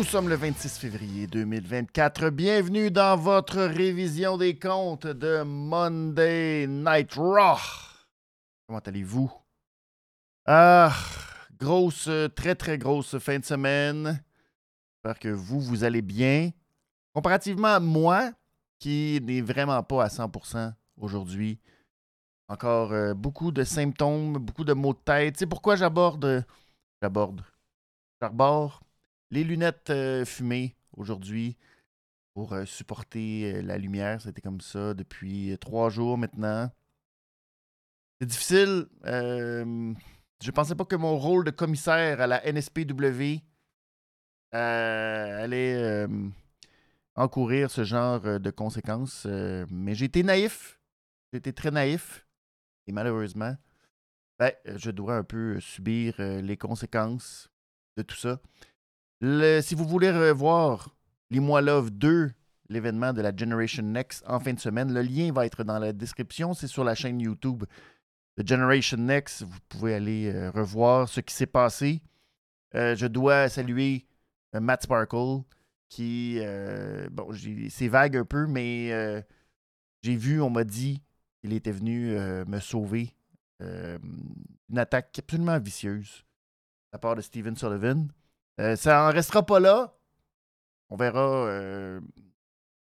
Nous sommes le 26 février 2024. Bienvenue dans votre révision des comptes de Monday Night Raw. Comment allez-vous? Ah, grosse, très très grosse fin de semaine. J'espère que vous, vous allez bien. Comparativement à moi, qui n'est vraiment pas à 100% aujourd'hui. Encore euh, beaucoup de symptômes, beaucoup de maux de tête. C'est pourquoi j'aborde. J'aborde. J'arbore les lunettes euh, fumées aujourd'hui pour euh, supporter euh, la lumière. C'était comme ça depuis trois jours maintenant. C'est difficile. Je pensais pas que mon rôle de commissaire à la NSPW allait encourir ce genre de conséquences. mais j'ai été naïf. J'ai été très naïf. Et malheureusement, ben, je dois un peu subir les conséquences de tout ça si vous voulez revoir les mois Love 2, l'événement de la Generation Next en fin de semaine, le lien va être dans la description. C'est sur la chaîne YouTube de Generation Next. Vous pouvez aller euh, revoir ce qui s'est passé. Euh, je dois saluer euh, Matt Sparkle qui, bon, c'est vague un peu, mais j'ai vu, on m'a dit qu'il était venu me sauver une attaque absolument vicieuse de la part de Steven Sullivan. Ça en restera pas là. On verra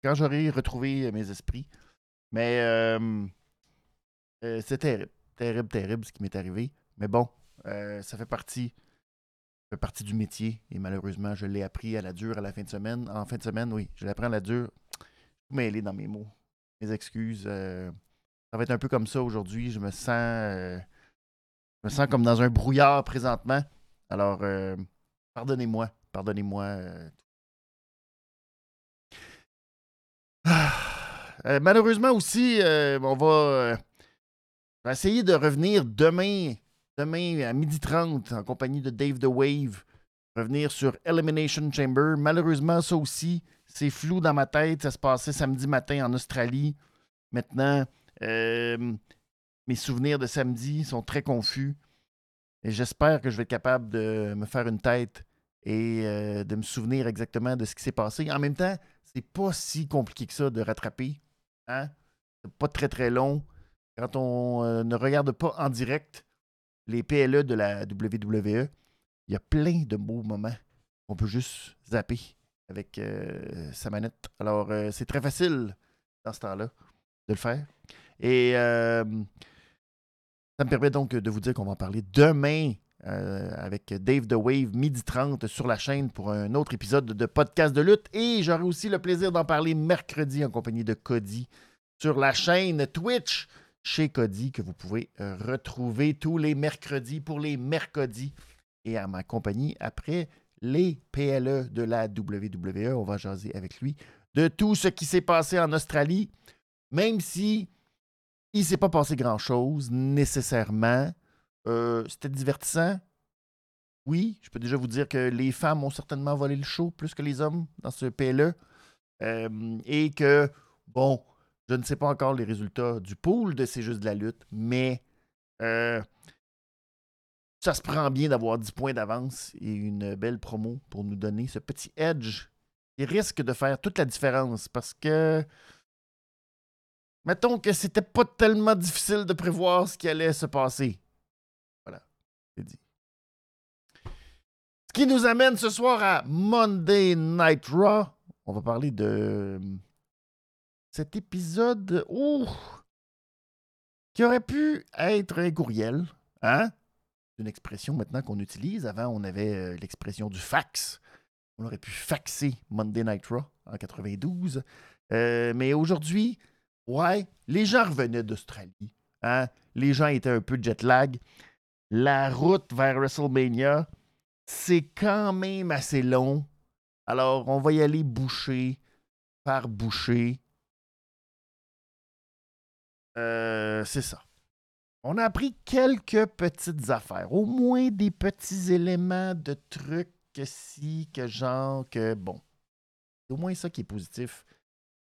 quand j'aurai retrouvé mes esprits. Mais euh, c'est terrible, terrible, terrible ce qui m'est arrivé. Mais bon, ça fait partie, fait partie du métier. Et malheureusement, je l'ai appris à la dure à la fin de semaine. En fin de semaine, oui, je appris à la dure. Je mêler dans mes mots. Mes excuses. ça va être un peu comme ça aujourd'hui. Je me sens. je me sens comme dans un brouillard présentement. Alors, Pardonnez-moi. Pardonnez-moi. Euh. Ah, euh, malheureusement aussi, euh, on va, essayer de revenir demain, demain à 12h30 en compagnie de Dave the Wave. Revenir sur Elimination Chamber. Malheureusement, ça aussi, c'est flou dans ma tête. Ça se passait samedi matin en Australie. Maintenant, mes souvenirs de samedi sont très confus. Et j'espère que je vais être capable de me faire une tête et euh, de me souvenir exactement de ce qui s'est passé. En même temps, c'est pas si compliqué que ça de rattraper. Hein? C'est pas très très long. Quand on euh, ne regarde pas en direct les PLE de la WWE, il y a plein de beaux moments. On peut juste zapper avec euh, sa manette. Alors, c'est très facile dans ce temps-là de le faire. Et ça me permet donc de vous dire qu'on va en parler demain euh, avec Dave The Wave, midi 30 sur la chaîne pour un autre épisode de podcast de lutte. Et j'aurai aussi le plaisir d'en parler mercredi en compagnie de Cody sur la chaîne Twitch chez Cody que vous pouvez euh, retrouver tous les mercredis pour les mercredis et à ma compagnie après les PLE de la WWE. On va jaser avec lui de tout ce qui s'est passé en Australie, même si il ne s'est pas passé grand-chose nécessairement. Euh, c'était divertissant. Oui, je peux déjà vous dire que les femmes ont certainement volé le show plus que les hommes dans ce PLE. Euh, et que, bon, je ne sais pas encore les résultats du pool de C'est juste de la lutte, mais euh, ça se prend bien d'avoir 10 points d'avance et une belle promo pour nous donner ce petit edge qui risque de faire toute la différence parce que Mettons que c'était pas tellement difficile de prévoir ce qui allait se passer. Voilà, c'est dit. Ce qui nous amène ce soir à Monday Night Raw. On va parler de cet épisode ouh, qui aurait pu être un courriel. Hein? C'est une expression maintenant qu'on utilise. Avant, on avait euh, l'expression du fax. On aurait pu faxer Monday Night Raw en 92. Euh, mais aujourd'hui, Ouais, les gens revenaient d'Australie. Hein? Les gens étaient un peu jet lag. La route vers WrestleMania, c'est quand même assez long. Alors, on va y aller boucher par boucher. Euh, c'est ça. on a appris quelques petites affaires, au moins des petits éléments de trucs que si, que genre, que bon. C'est au moins ça qui est positif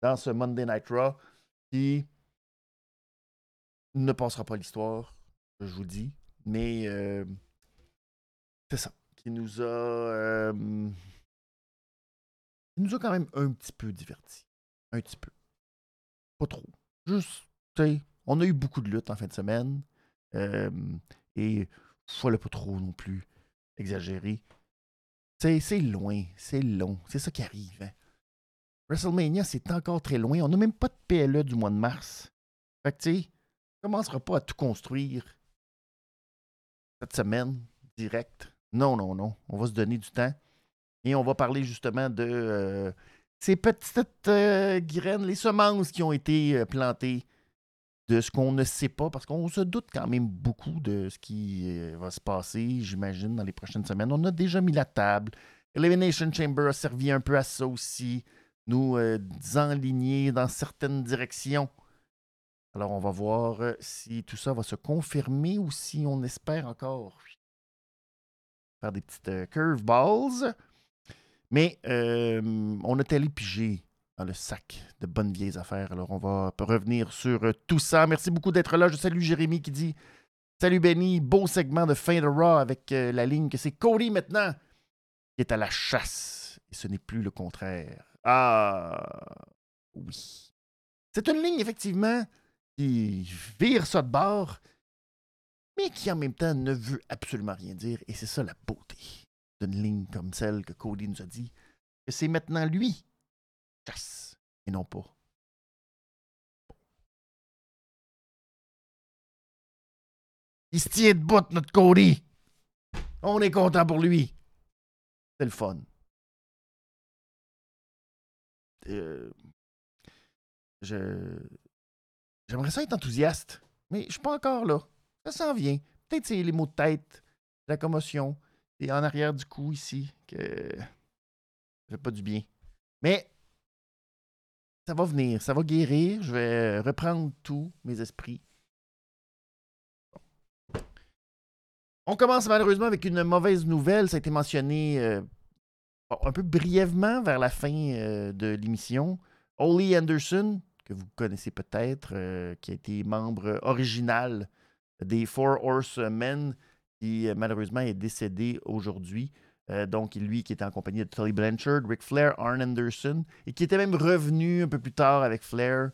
dans ce Monday Night Raw qui ne passera pas l'histoire, je vous dis, mais euh, c'est ça, qui nous a, euh, qui nous a quand même un petit peu divertis, un petit peu, pas trop, juste, on a eu beaucoup de luttes en fin de semaine, euh, et faut le pas trop non plus exagérer. C'est loin, c'est long, c'est ça qui arrive. Hein. WrestleMania, c'est encore très loin. On n'a même pas de PLE du mois de mars. Fait que, tu sais, on commencera pas à tout construire cette semaine, direct. Non, non, non. On va se donner du temps. Et on va parler justement de euh, ces petites euh, graines, les semences qui ont été plantées, de ce qu'on ne sait pas, parce qu'on se doute quand même beaucoup de ce qui va se passer, j'imagine, dans les prochaines semaines. On a déjà mis la table. Elimination Chamber a servi un peu à ça aussi nous euh, enligner dans certaines directions. Alors, on va voir euh, si tout ça va se confirmer ou si on espère encore faire des petites euh, curveballs. Mais on a allé piger dans le sac de bonnes vieilles affaires. Alors, on va revenir sur tout ça. Merci beaucoup d'être là. Je salue Jérémy qui dit Salut Benny, beau segment de fin de Raw avec la ligne que c'est Cody maintenant qui est à la chasse. Et ce n'est plus le contraire. Ah, oui. C'est une ligne, effectivement, qui vire ça de bord, mais qui en même temps ne veut absolument rien dire. Et c'est ça la beauté d'une ligne comme celle que Cody nous a dit, que c'est maintenant lui chasse et non pas. Il se tient de notre Cody. On est content pour lui. C'est le fun. Euh, je j'aimerais ça être enthousiaste, mais je suis pas encore là. Ça s'en vient. Peut-être c'est les maux de tête, la commotion, et en arrière du cou ici, que ça pas du bien. Mais ça va venir, ça va guérir. Je vais reprendre tous mes esprits. On commence malheureusement avec une mauvaise nouvelle. Ça a été mentionné euh, un peu brièvement vers la fin euh, de l'émission, Holly Anderson, que vous connaissez peut-être, euh, qui a été membre original des Four Horsemen, qui malheureusement est décédé aujourd'hui. Donc, lui qui était en compagnie de Tully Blanchard, Ric Flair, Arn Anderson, et qui était même revenu un peu plus tard avec Flair,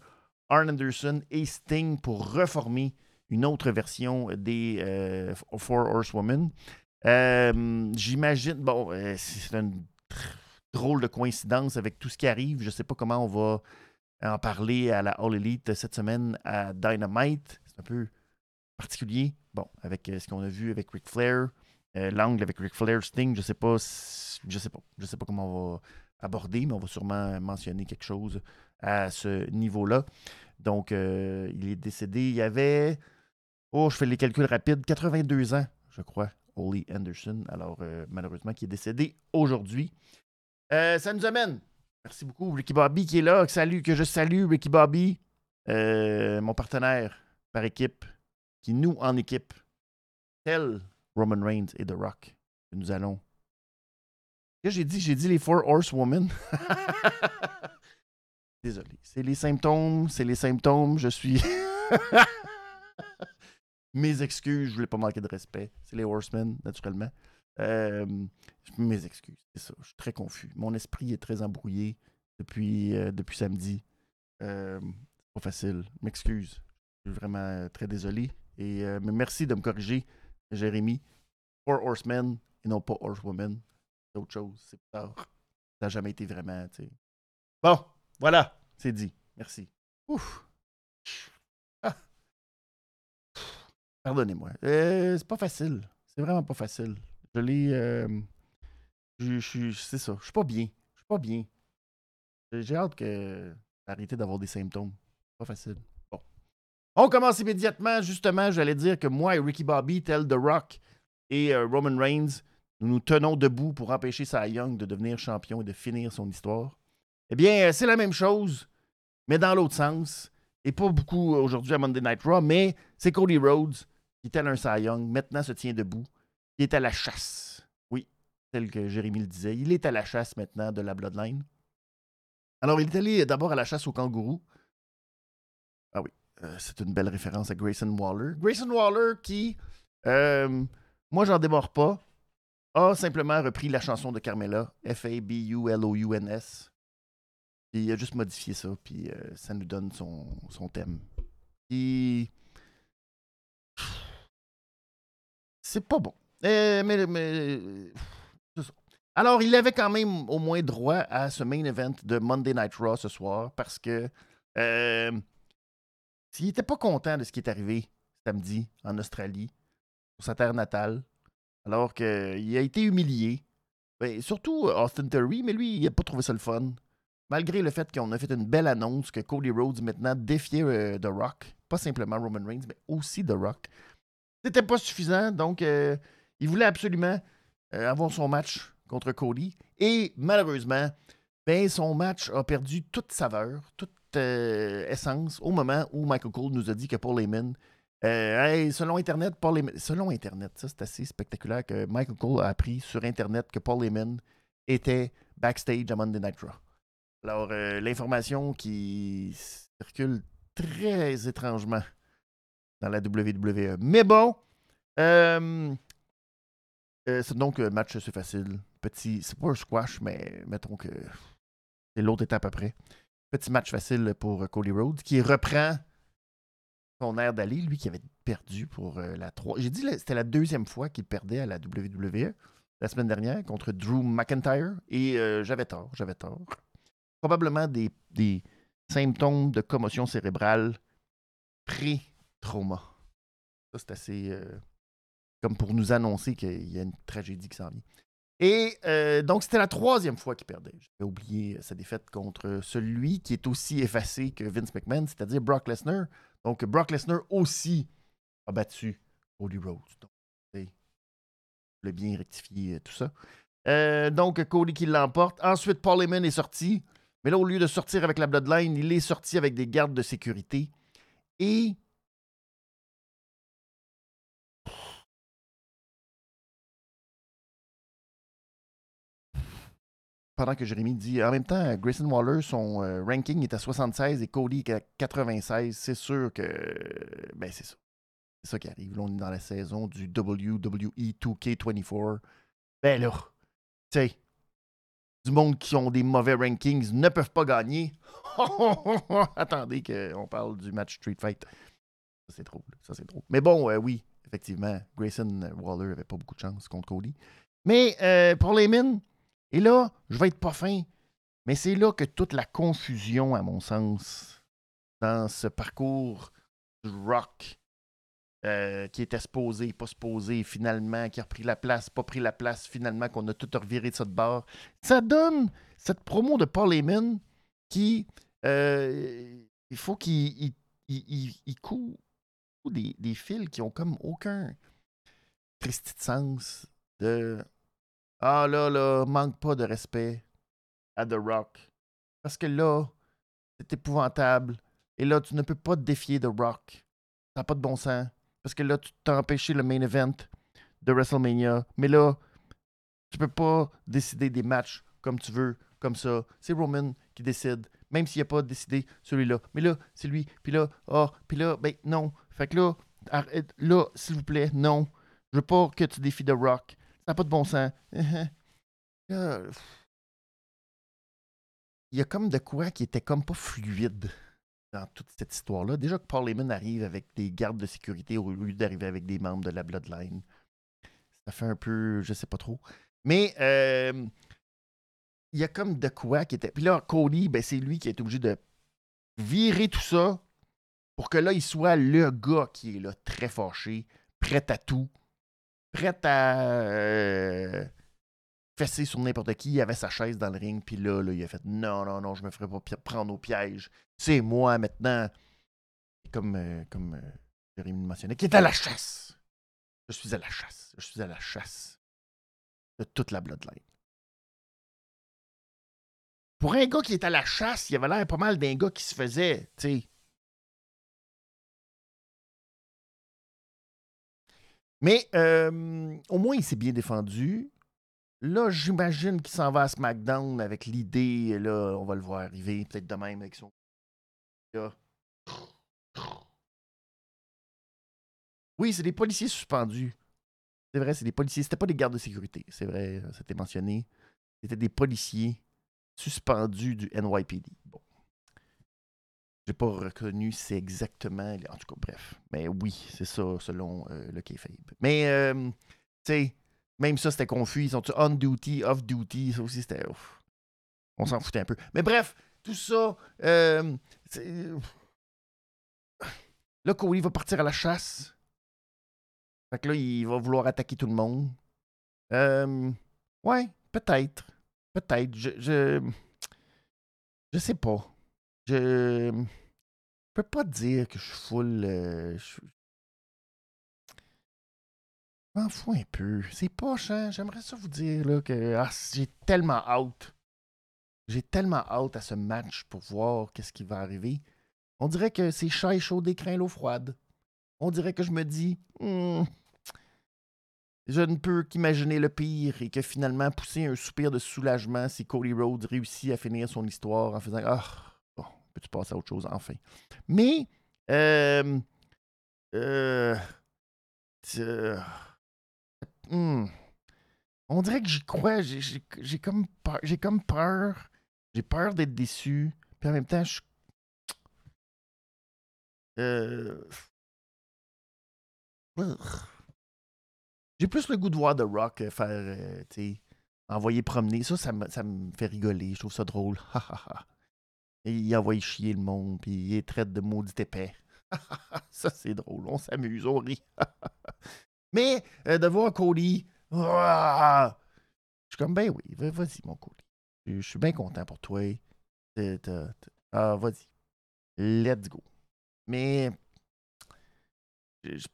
Arn Anderson et Sting pour reformer une autre version des Four Horsewomen. J'imagine, bon, c'est une drôle de coïncidence avec tout ce qui arrive. Je ne sais pas comment on va en parler à la All Elite cette semaine à Dynamite. C'est un peu particulier. Bon, avec euh, ce qu'on a vu avec Ric Flair, euh, l'angle avec Ric Flair, Sting, je sais pas, je sais pas, je sais pas comment on va aborder, mais on va sûrement mentionner quelque chose à ce niveau-là. Donc, euh, il est décédé. Il y avait, oh, je fais les calculs rapides, 82 ans, je crois, Holly Anderson. Alors, malheureusement, qui est décédé aujourd'hui. Euh, ça nous amène. Merci beaucoup, Ricky Bobby qui est là. Salut, que je salue, Ricky Bobby, euh, mon partenaire par équipe, qui nous en équipe, tel Roman Reigns et The Rock, nous allons. que j'ai dit? J'ai dit les Four Horsewomen. Désolé. C'est les symptômes, c'est les symptômes. Je suis. Mes excuses, je voulais pas manquer de respect. C'est les Horsemen, naturellement. Euh, mes excuses, c'est ça. Je suis très confus. Mon esprit est très embrouillé depuis, euh, depuis samedi. Euh, c'est pas facile. M'excuse. Je suis vraiment très désolé. Et mais merci de me corriger, Jérémy. Four Horsemen et non pas Horsewoman. C'est autre chose. C'est tard. Ça n'a jamais été vraiment, Bon, voilà, c'est dit. Merci. Ouf. Ah. Pardonnez-moi. c'est pas facile. C'est vraiment pas facile. Je l'ai. Euh, c'est ça. Je suis pas bien. Je suis pas bien. J'ai hâte que d'arrêter d'avoir des symptômes. Pas facile. On commence immédiatement. Justement, j'allais dire que moi et Ricky Bobby, tel The Rock et euh, Roman Reigns, nous nous tenons debout pour empêcher Cy Young de devenir champion et de finir son histoire. Eh bien, euh, c'est la même chose, mais dans l'autre sens. et pas beaucoup aujourd'hui à Monday Night Raw, mais c'est Cody Rhodes, qui était un Cy Young, maintenant se tient debout. Il est à la chasse. Oui, tel que Jérémy le disait. Il est à la chasse maintenant de la Bloodline. Alors, il est allé d'abord à la chasse au kangourou. Ah oui, euh, c'est une belle référence à Grayson Waller. Grayson Waller qui, euh, moi, j'en démords pas, a simplement repris la chanson de Carmela, F-A-B-U-L-O-U-N-S. il a juste modifié ça, puis euh, ça nous donne son, thème. Puis. C'est pas bon. Alors, il avait quand même au moins droit à ce main event de Monday Night Raw ce soir parce que. S'il n'était pas content de ce qui est arrivé samedi en Australie, sur sa terre natale, alors qu'il a été humilié, ben, surtout Austin Theory, mais lui, il n'a pas trouvé ça le fun. Malgré le fait qu'on a fait une belle annonce que Cody Rhodes maintenant défiait euh, The Rock, pas simplement Roman Reigns, mais aussi The Rock. C'était pas suffisant, donc euh, il voulait absolument euh, avoir son match contre Cody. Et malheureusement, ben, son match a perdu toute saveur, toute euh, essence au moment où Michael Cole nous a dit que Paul Heyman, euh, selon Internet, Paul Heyman, selon Internet, ça c'est assez spectaculaire que Michael Cole a appris sur Internet que Paul Heyman était backstage à Monday Night Raw. Alors, euh, l'information qui circule très étrangement dans la WWE. Mais bon, c'est donc un match, c'est facile. Petit, c'est pas un squash, mais mettons que c'est l'autre étape après. Petit match facile pour Cody Rhodes qui reprend son air d'aller, lui qui avait perdu pour euh, la troisième. J'ai dit c'était la deuxième fois qu'il perdait à la WWE la semaine dernière contre Drew McIntyre et euh, j'avais tort, j'avais tort. Probablement des, symptômes de commotion cérébrale pré-trauma. Ça, c'est assez euh, comme pour nous annoncer qu'il y a une tragédie qui s'en vient. Et euh, donc, c'était la troisième fois qu'il perdait. J'avais oublié sa défaite contre celui qui est aussi effacé que Vince McMahon, c'est-à-dire Brock Lesnar. Donc, Brock Lesnar aussi a battu Cody Rhodes. Donc, voulais bien rectifier euh, tout ça. Euh, donc, Cody qui l'emporte. Ensuite, Paul Heyman est sorti. Mais là, au lieu de sortir avec la Bloodline, il est sorti avec des gardes de sécurité. Et pendant que Jérémy dit en même temps, Grayson Waller, son euh, ranking est à 76 et Cody est à 96. C'est sûr que. Ben, c'est ça. C'est ça qui arrive. Là, on est dans la saison du WWE 2K24. Ben là, tu sais, du monde qui ont des mauvais rankings ne peuvent pas gagner. Attendez qu'on parle du match Street Fight. Ça, c'est drôle. Ça, c'est drôle. Mais bon, euh, oui, effectivement, Grayson Waller avait pas beaucoup de chance contre Cody. Mais euh, pour les mines, et là, je vais être pas fin, mais c'est là que toute la confusion, à mon sens, dans ce parcours du rock, euh, qui était supposé, pas supposé, finalement, qui a repris la place, pas pris la place, finalement, qu'on a tout reviré de cette barre. Ça donne cette promo de Paul Heyman qui, euh, il faut qu'il il, des, fils qui ont comme aucun triste sens de ah là, là, manque pas de respect à The Rock. Parce que là, c'est épouvantable. Et là, tu ne peux pas te défier de Rock. Ça n'a pas de bon sens. Parce que là, tu t'as empêché le main event de WrestleMania. Mais là, tu peux pas décider des matchs comme tu veux, comme ça. C'est Roman qui décide, même s'il n'a pas décidé celui-là. Mais là, c'est lui. Puis là, ah, puis là, ben non. Fait que là, arrête, là, s'il vous plaît, non. Je veux pas que tu défies The Rock. N'a pas de bon sens. il y a comme de quoi qui était comme pas fluide dans toute cette histoire-là. Déjà que Paul Heyman arrive avec des gardes de sécurité au lieu d'arriver avec des membres de la Bloodline. Ça fait un peu, je sais pas trop. Mais euh, il y a comme de quoi qui était. Puis là, Cody, ben, c'est lui qui est obligé de virer tout ça pour que là, il soit le gars qui est là, très fâché, prêt à tout, prête à euh, fesser sur n'importe qui. Il avait sa chaise dans le ring, puis là, là, il a fait non, non, non, je me ferai pas prendre au piège. C'est moi maintenant. Comme, euh, comme euh, mentionnait, qui est à la chasse. Je suis à la chasse. Je suis à la chasse de toute la bloodline. Pour un gars qui est à la chasse, il avait l'air pas mal d'un gars qui se faisait, tu sais, Mais au moins, il s'est bien défendu. Là, j'imagine qu'il s'en va à SmackDown avec l'idée, là, on va le voir arriver, peut-être de même avec son. Oui, c'est des policiers suspendus. C'est vrai, c'est des policiers. C'était pas des gardes de sécurité. C'est vrai, c'était mentionné. C'était des policiers suspendus du NYPD. J'ai pas reconnu c'est exactement. En tout cas, bref. Mais oui, c'est ça, selon euh, le kayfabe. Mais, euh, tu sais, même ça, c'était confus. Ils sont on duty, off duty. Ça aussi, c'était. On s'en foutait un peu. Mais bref, tout ça. Euh, là, Cody va partir à la chasse. Fait que là, il va vouloir attaquer tout le monde. Euh, ouais, peut-être. Peut-être. Je, je. Je sais pas. Je. Je peux pas dire que je suis full. Euh, je, m'en fous un peu. C'est poche, hein? J'aimerais ça vous dire là, que ah, j'ai tellement hâte. J'ai tellement hâte à ce match pour voir qu'est-ce qui va arriver. On dirait que c'est chat et chaud d'écrin l'eau froide. On dirait que je me dis, hmm, je ne peux qu'imaginer le pire et que finalement pousser un soupir de soulagement si Cody Rhodes réussit à finir son histoire en faisant bon, peux-tu passer à autre chose enfin. Mais, euh, euh, hmm, on dirait que j'y crois. J'ai comme peur. J'ai comme peur. J'ai peur d'être déçu. Puis en même temps, je. Euh, j'ai plus le goût de voir The Rock euh, faire, euh, tu sais, envoyer promener. Ça, ça me, ça me fait rigoler. Je trouve ça drôle. Et il envoie chier le monde, puis il traite de maudit épais. ça, c'est drôle. On s'amuse, on rit. Mais euh, de voir Cody, je suis comme, ben oui, vas-y, mon Cody. Je suis bien content pour toi. Ah, vas-y. Let's go. Mais je,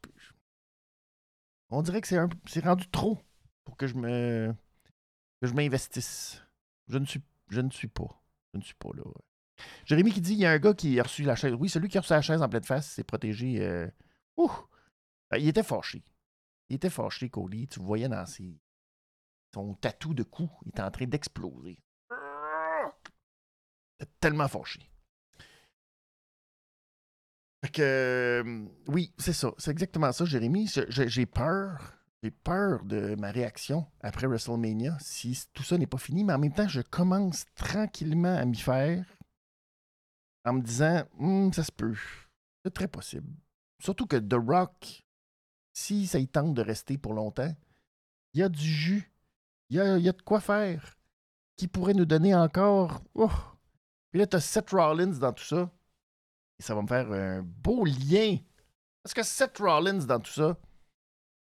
on dirait que c'est rendu trop pour que je me que je m'investisse. Je ne suis je ne suis pas. Je ne suis pas là. Jérémy qui dit il y a un gars qui a reçu la chaise. Oui, celui qui a reçu la chaise en pleine face s'est protégé. Ouh! Ben, il était fâché. Il était fâché, Cody. Tu voyais dans ses... son tatou de cou. Il était en train d'exploser. Il tellement fâché. Fait que, euh, oui, c'est ça. C'est exactement ça, Jérémy. J'ai peur. J'ai peur de ma réaction après WrestleMania si tout ça n'est pas fini, mais en même temps, je commence tranquillement à m'y faire en me disant, hum, ça se peut. C'est très possible. Surtout que The Rock, si ça y tente de rester pour longtemps, il y a du jus. Il y a, y a, de quoi faire. Qui pourrait nous donner encore. Oh. Puis là, tu Seth Rollins dans tout ça. Et ça va me faire un beau lien. Parce que Seth Rollins, dans tout ça,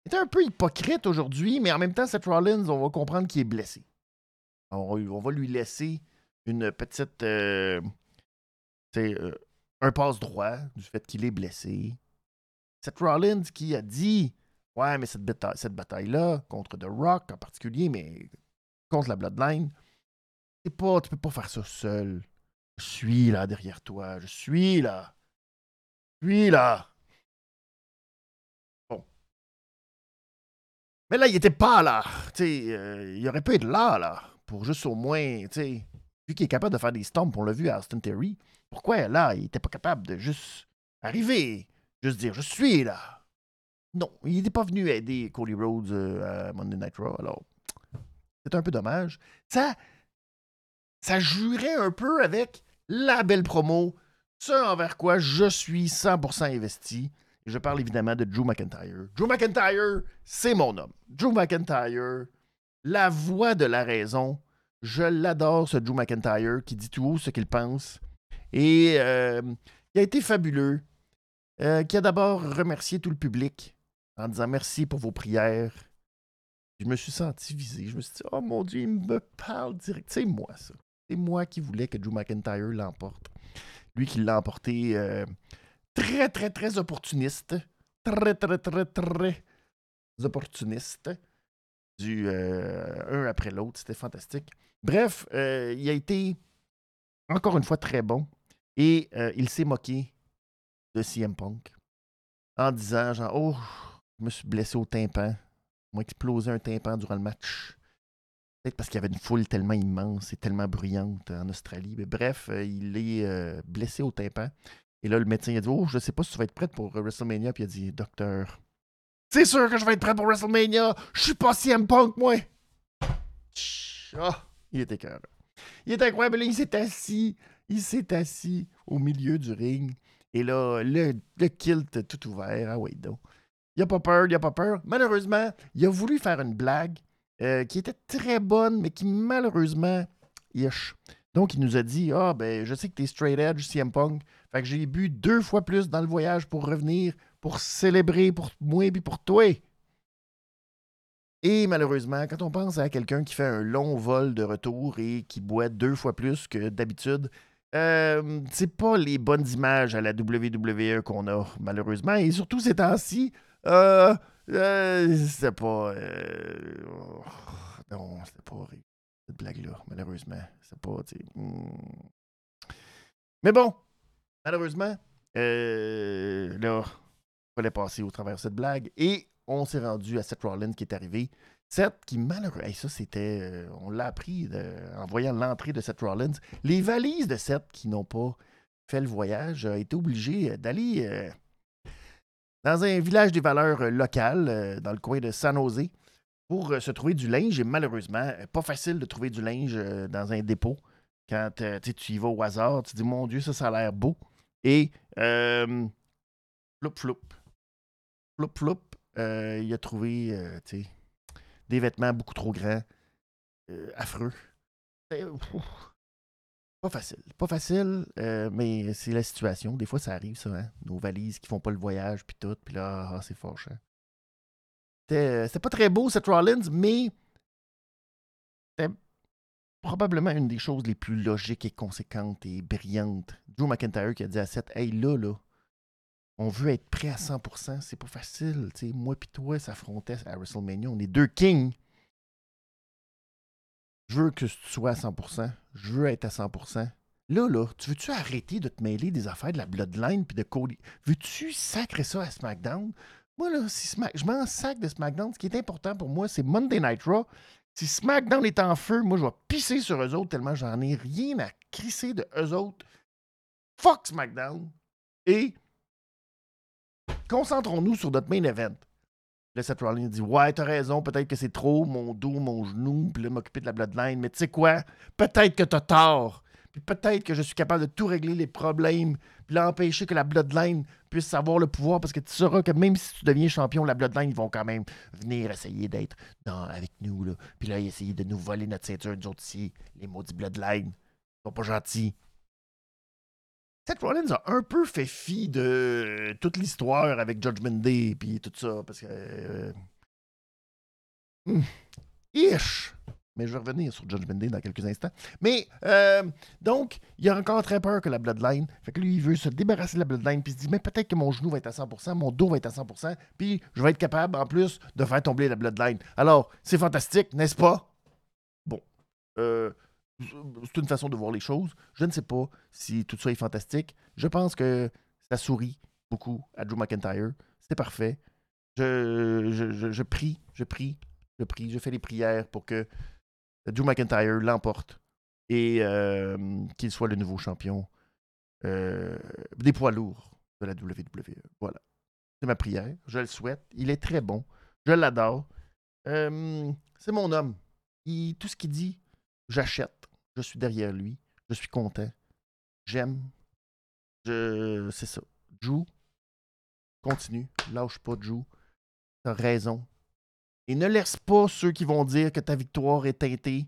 est un peu hypocrite aujourd'hui, mais en même temps, Seth Rollins, on va comprendre qu'il est blessé. On va, lui laisser une petite. Euh, euh, un passe droit du fait qu'il est blessé. Seth Rollins qui a dit Ouais, mais cette, cette bataille-là, contre The Rock en particulier, mais contre la Bloodline, c'est pas, tu peux pas faire ça seul. Je suis là derrière toi. Je suis là. Je suis là. Bon. Mais là, il était pas là. Euh, il aurait pu être là, là. Pour juste au moins. Vu qu'il est capable de faire des stomps, on l'a vu à Austin Terry. Pourquoi là, il était pas capable de juste arriver, juste dire je suis là? Non, il n'était pas venu aider Cody Rhodes euh, à Monday Night Raw. Alors, c'est un peu dommage. Ça, ça jurait un peu avec la belle promo, ce envers quoi je suis 100% investi. Je parle évidemment de Drew McIntyre. Drew McIntyre, c'est mon homme. Drew McIntyre, la voix de la raison. Je l'adore, ce Drew McIntyre, qui dit tout haut ce qu'il pense. Et euh, il a été fabuleux. Euh, qui a d'abord remercié tout le public en disant merci pour vos prières. Je me suis senti visé. Je me suis dit, oh mon Dieu, il me parle direct. C'est moi, ça. C'est moi qui voulais que Drew McIntyre l'emporte. Lui qui l'a emporté euh, très, très, très opportuniste. Très, très, très, très opportuniste. Du un après l'autre. C'était fantastique. Bref, il a été encore une fois très bon. Et il s'est moqué de CM Punk en disant genre, oh, Je me suis blessé au tympan. M'a explosé un tympan durant le match. Peut-être parce qu'il y avait une foule tellement immense et tellement bruyante en Australie. Mais bref, euh, il est euh, blessé au tympan. Et là, le médecin a dit Oh, je sais pas si tu vas être prête pour WrestleMania. Puis il a dit Docteur, c'est sûr que je vais être prêt pour WrestleMania. Je suis pas CM Punk, moi. Ah, il était cœur. Il était incroyable. il s'est assis. Il s'est assis au milieu du ring. Et là, le, le kilt tout ouvert. Ah oui, donc. Il a pas peur, il a pas peur. Malheureusement, il a voulu faire une blague euh, qui était très bonne, mais qui malheureusement, ish. Donc, il nous a dit Ah, ben, je sais que t'es straight edge, CM Punk. Fait que j'ai bu deux fois plus dans le voyage pour revenir, pour célébrer pour moi et pour toi. Et malheureusement, quand on pense à quelqu'un qui fait un long vol de retour et qui boit deux fois plus que d'habitude, euh, c'est pas les bonnes images à la WWE qu'on a, malheureusement. Et surtout ces temps-ci, euh, euh, c'est pas. Euh, oh, non, c'est pas cette blague-là, malheureusement. C'est pas. Hmm. Mais bon, malheureusement, euh, là, il fallait passer au travers de cette blague. Et on s'est rendu à Seth Rollins qui est arrivé. Seth qui, malheureusement, ça c'était. Euh, on l'a appris en voyant l'entrée de Seth Rollins. Les valises de Seth qui n'ont pas fait le voyage ont été obligés d'aller dans un village des valeurs euh, locales, euh, dans le coin de San Jose, pour euh, se trouver du linge. Et malheureusement, pas facile de trouver du linge dans un dépôt. Quand tu y vas au hasard, tu dis, mon Dieu, ça, ça a l'air beau. Et, floup, floup, floup, floup, il a trouvé des vêtements beaucoup trop grands, affreux. Pas facile. Pas facile, euh, mais c'est la situation. Des fois, ça arrive, ça. Hein? Nos valises qui font pas le voyage, puis tout. Puis là, ah, c'est fâchant. C'était pas très beau, cette Rollins, mais c'était probablement une des choses les plus logiques et conséquentes et brillantes. Drew McIntyre qui a dit à Seth Hey, là, là, on veut être prêt à 100%. C'est pas facile. moi puis toi s'affronter à WrestleMania. On est deux kings. Je veux que tu sois à 100%. Je veux être à 100%. Là, là, tu veux-tu arrêter de te mêler des affaires de la Bloodline puis de Cody? Veux-tu sacrer ça à SmackDown? Moi, là, si je m'en sac de SmackDown. Ce qui est important pour moi, c'est Monday Night Raw. Si SmackDown est en feu, moi, je vais pisser sur eux autres tellement j'en ai rien à crisser de eux autres. Fuck SmackDown. Et concentrons-nous sur notre main event. Là, Seth Rollins dit Ouais, t'as raison, peut-être que c'est trop, mon dos, mon genou, puis là, m'occuper de la bloodline. Mais tu sais quoi? Peut-être que t'as tort. Puis peut-être que je suis capable de tout régler les problèmes, puis l'empêcher que la bloodline puisse avoir le pouvoir, parce que tu sauras que même si tu deviens champion, la bloodline, ils vont quand même venir essayer d'être avec nous. Là. Puis là, essayer de nous voler notre ceinture, nous les maudits bloodline. Ils sont pas gentils. Seth Rollins a un peu fait fi de toute l'histoire avec Judgment Day puis tout ça, parce que. Euh, hmm, ish! Mais je vais revenir sur Judgment Day dans quelques instants. Mais, euh, donc, il a encore très peur que la Bloodline. Fait que lui, il veut se débarrasser de la Bloodline, puis se dit, mais peut-être que mon genou va être à 100%, mon dos va être à 100%, puis je vais être capable, en plus, de faire tomber la Bloodline. Alors, c'est fantastique, n'est-ce pas? Bon. Euh, c'est une façon de voir les choses. Je ne sais pas si tout ça est fantastique. Je pense que ça sourit beaucoup à Drew McIntyre. C'est parfait. Je, prie, je prie, je prie, je fais les prières pour que Drew McIntyre l'emporte et euh, qu'il soit le nouveau champion euh, des poids lourds de la WWE. Voilà. C'est ma prière. Je le souhaite. Il est très bon. Je l'adore. Euh, c'est mon homme. tout ce qu'il dit, j'achète. Je suis derrière lui. Je suis content. J'aime. Je... C'est ça. Joue. Continue. Lâche pas, Joue. T'as raison. Et ne laisse pas ceux qui vont dire que ta victoire est teintée